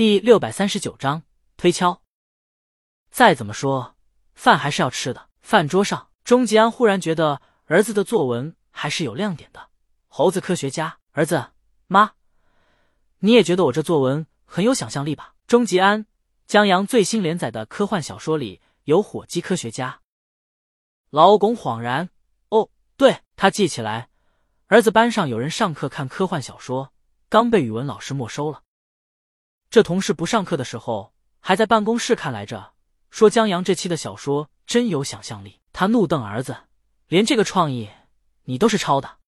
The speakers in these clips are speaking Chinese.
第六百三十九章推敲。再怎么说，饭还是要吃的。饭桌上，钟吉安忽然觉得儿子的作文还是有亮点的。猴子科学家，儿子，妈，你也觉得我这作文很有想象力吧？钟吉安，江阳最新连载的科幻小说里有火鸡科学家。老巩恍然，哦，对他记起来，儿子班上有人上课看科幻小说，刚被语文老师没收了。这同事不上课的时候，还在办公室看来着，说江阳这期的小说真有想象力。他怒瞪儿子：“连这个创意你都是抄的？”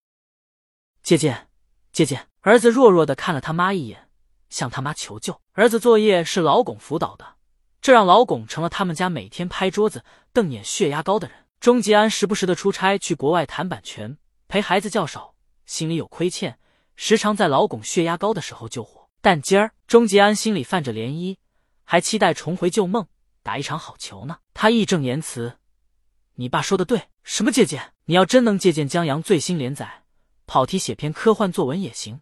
借鉴，借鉴。儿子弱弱的看了他妈一眼，向他妈求救。儿子作业是老巩辅导的，这让老巩成了他们家每天拍桌子瞪眼、血压高的人。钟吉安时不时的出差去国外谈版权，陪孩子较少，心里有亏欠，时常在老巩血压高的时候救火。但今儿，钟吉安心里泛着涟漪，还期待重回旧梦，打一场好球呢。他义正言辞：“你爸说的对，什么借鉴？你要真能借鉴江阳最新连载，跑题写篇科幻作文也行。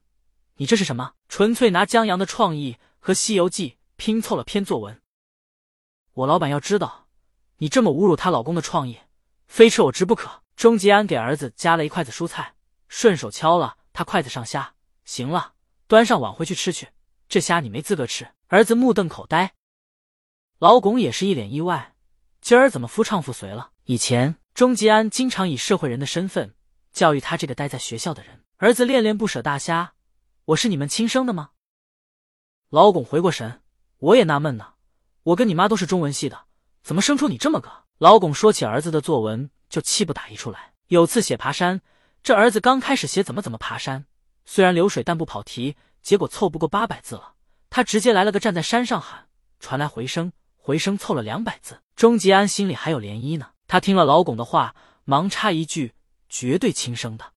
你这是什么？纯粹拿江阳的创意和《西游记》拼凑了篇作文。我老板要知道你这么侮辱她老公的创意，非吃我职不可。”钟吉安给儿子夹了一筷子蔬菜，顺手敲了他筷子上虾。行了。端上碗回去吃去，这虾你没资格吃。儿子目瞪口呆，老巩也是一脸意外，今儿怎么夫唱妇随了？以前钟吉安经常以社会人的身份教育他这个待在学校的人。儿子恋恋不舍大虾，我是你们亲生的吗？老巩回过神，我也纳闷呢，我跟你妈都是中文系的，怎么生出你这么个？老巩说起儿子的作文，就气不打一处来。有次写爬山，这儿子刚开始写怎么怎么爬山。虽然流水但不跑题，结果凑不过八百字了。他直接来了个站在山上喊，传来回声，回声凑了两百字。钟吉安心里还有涟漪呢。他听了老巩的话，忙插一句：“绝对亲生的。”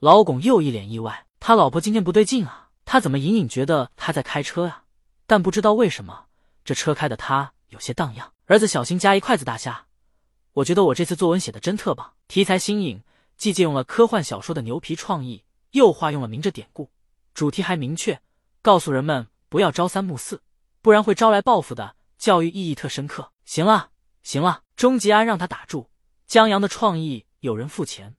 老巩又一脸意外，他老婆今天不对劲啊！他怎么隐隐觉得他在开车呀？但不知道为什么，这车开的他有些荡漾。儿子，小心夹一筷子大虾。我觉得我这次作文写的真特棒，题材新颖，既借用了科幻小说的牛皮创意。又化用了明着典故，主题还明确，告诉人们不要朝三暮四，不然会招来报复的。教育意义特深刻。行了，行了，钟吉安让他打住。江阳的创意有人付钱，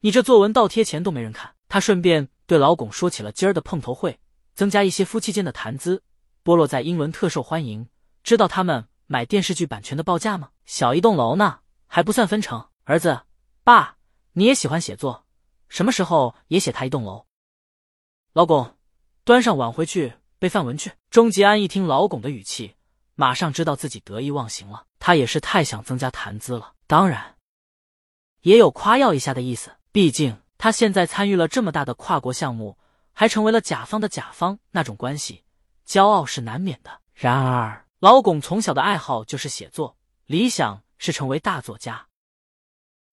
你这作文倒贴钱都没人看。他顺便对老巩说起了今儿的碰头会，增加一些夫妻间的谈资。波洛在英伦特受欢迎，知道他们买电视剧版权的报价吗？小一栋楼呢，还不算分成。儿子，爸，你也喜欢写作。什么时候也写他一栋楼？老巩，端上碗回去背范文去。钟吉安一听老巩的语气，马上知道自己得意忘形了。他也是太想增加谈资了，当然也有夸耀一下的意思。毕竟他现在参与了这么大的跨国项目，还成为了甲方的甲方，那种关系，骄傲是难免的。然而，老巩从小的爱好就是写作，理想是成为大作家。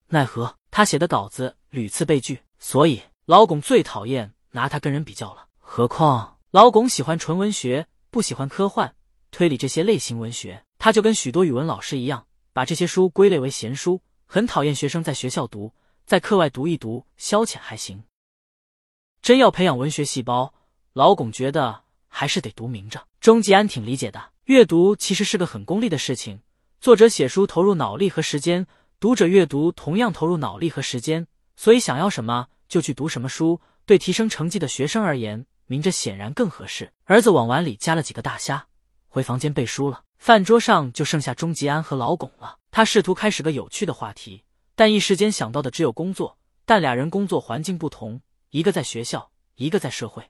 奈何他写的稿子屡次被拒，所以老巩最讨厌拿他跟人比较了。何况老巩喜欢纯文学，不喜欢科幻、推理这些类型文学。他就跟许多语文老师一样，把这些书归类为闲书，很讨厌学生在学校读，在课外读一读，消遣还行。真要培养文学细胞，老巩觉得还是得读明着。钟吉安挺理解的，阅读其实是个很功利的事情，作者写书投入脑力和时间。读者阅读同样投入脑力和时间，所以想要什么就去读什么书。对提升成绩的学生而言，明着显然更合适。儿子往碗里夹了几个大虾，回房间背书了。饭桌上就剩下钟吉安和老巩了。他试图开始个有趣的话题，但一时间想到的只有工作。但俩人工作环境不同，一个在学校，一个在社会。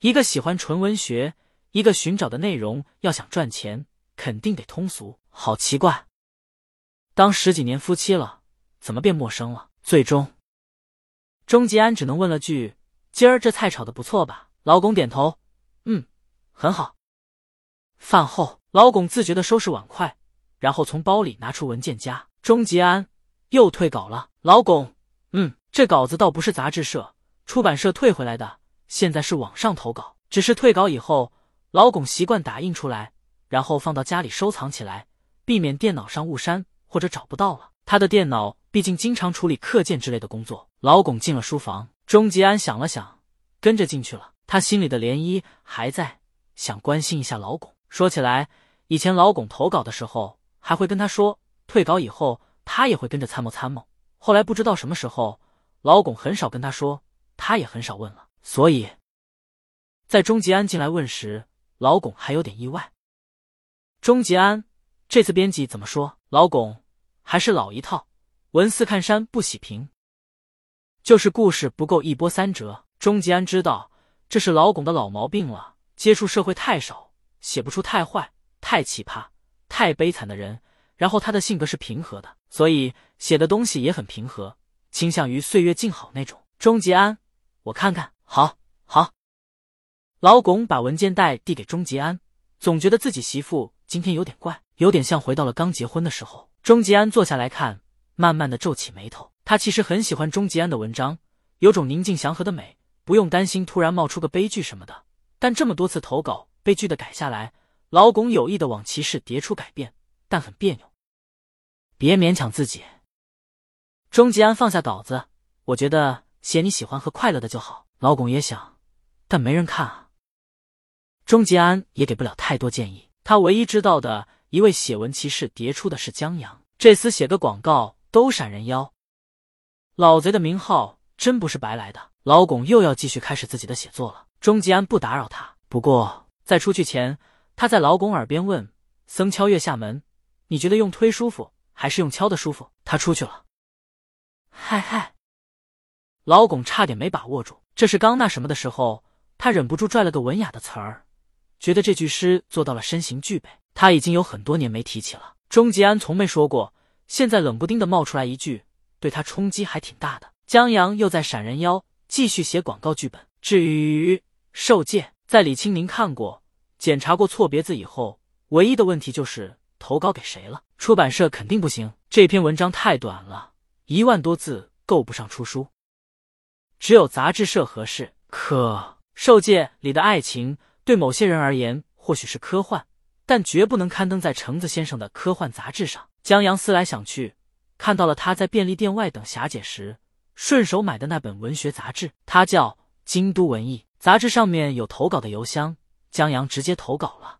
一个喜欢纯文学，一个寻找的内容要想赚钱，肯定得通俗。好奇怪。当十几年夫妻了，怎么变陌生了？最终，钟吉安只能问了句：“今儿这菜炒的不错吧？”老公点头：“嗯，很好。”饭后，老巩自觉的收拾碗筷，然后从包里拿出文件夹。钟吉安又退稿了。老巩：“嗯，这稿子倒不是杂志社、出版社退回来的，现在是网上投稿。只是退稿以后，老巩习惯打印出来，然后放到家里收藏起来，避免电脑上误删。”或者找不到了，他的电脑毕竟经常处理课件之类的工作。老巩进了书房，钟吉安想了想，跟着进去了。他心里的涟漪还在，想关心一下老巩。说起来，以前老巩投稿的时候，还会跟他说退稿以后，他也会跟着参谋参谋。后来不知道什么时候，老巩很少跟他说，他也很少问了。所以，在钟吉安进来问时，老巩还有点意外。钟吉安，这次编辑怎么说？老巩还是老一套，文似看山不喜平，就是故事不够一波三折。钟吉安知道这是老巩的老毛病了，接触社会太少，写不出太坏、太奇葩、太悲惨的人。然后他的性格是平和的，所以写的东西也很平和，倾向于岁月静好那种。钟吉安，我看看，好，好。老巩把文件袋递给钟吉安，总觉得自己媳妇今天有点怪，有点像回到了刚结婚的时候。钟吉安坐下来看，慢慢的皱起眉头。他其实很喜欢钟吉安的文章，有种宁静祥和的美。不用担心突然冒出个悲剧什么的，但这么多次投稿，悲剧的改下来，老巩有意的往骑士叠出改变，但很别扭。别勉强自己。钟吉安放下稿子，我觉得写你喜欢和快乐的就好。老巩也想，但没人看啊。钟吉安也给不了太多建议，他唯一知道的一位写文骑士叠出的是江阳，这厮写个广告都闪人腰，老贼的名号真不是白来的。老巩又要继续开始自己的写作了。钟吉安不打扰他，不过在出去前，他在老巩耳边问：“僧敲月下门，你觉得用推舒服还是用敲的舒服？”他出去了。嗨嗨，老巩差点没把握住。这是刚那什么的时候，他忍不住拽了个文雅的词儿，觉得这句诗做到了身形俱备。他已经有很多年没提起了。钟吉安从没说过，现在冷不丁的冒出来一句，对他冲击还挺大的。江阳又在闪人妖。继续写广告剧本。至于受戒，在李青宁看过、检查过错别字以后，唯一的问题就是投稿给谁了。出版社肯定不行，这篇文章太短了，一万多字够不上出书，只有杂志社合适。可受戒里的爱情，对某些人而言或许是科幻，但绝不能刊登在橙子先生的科幻杂志上。江阳思来想去，看到了他在便利店外等霞姐时。顺手买的那本文学杂志，它叫《京都文艺》。杂志上面有投稿的邮箱，江阳直接投稿了。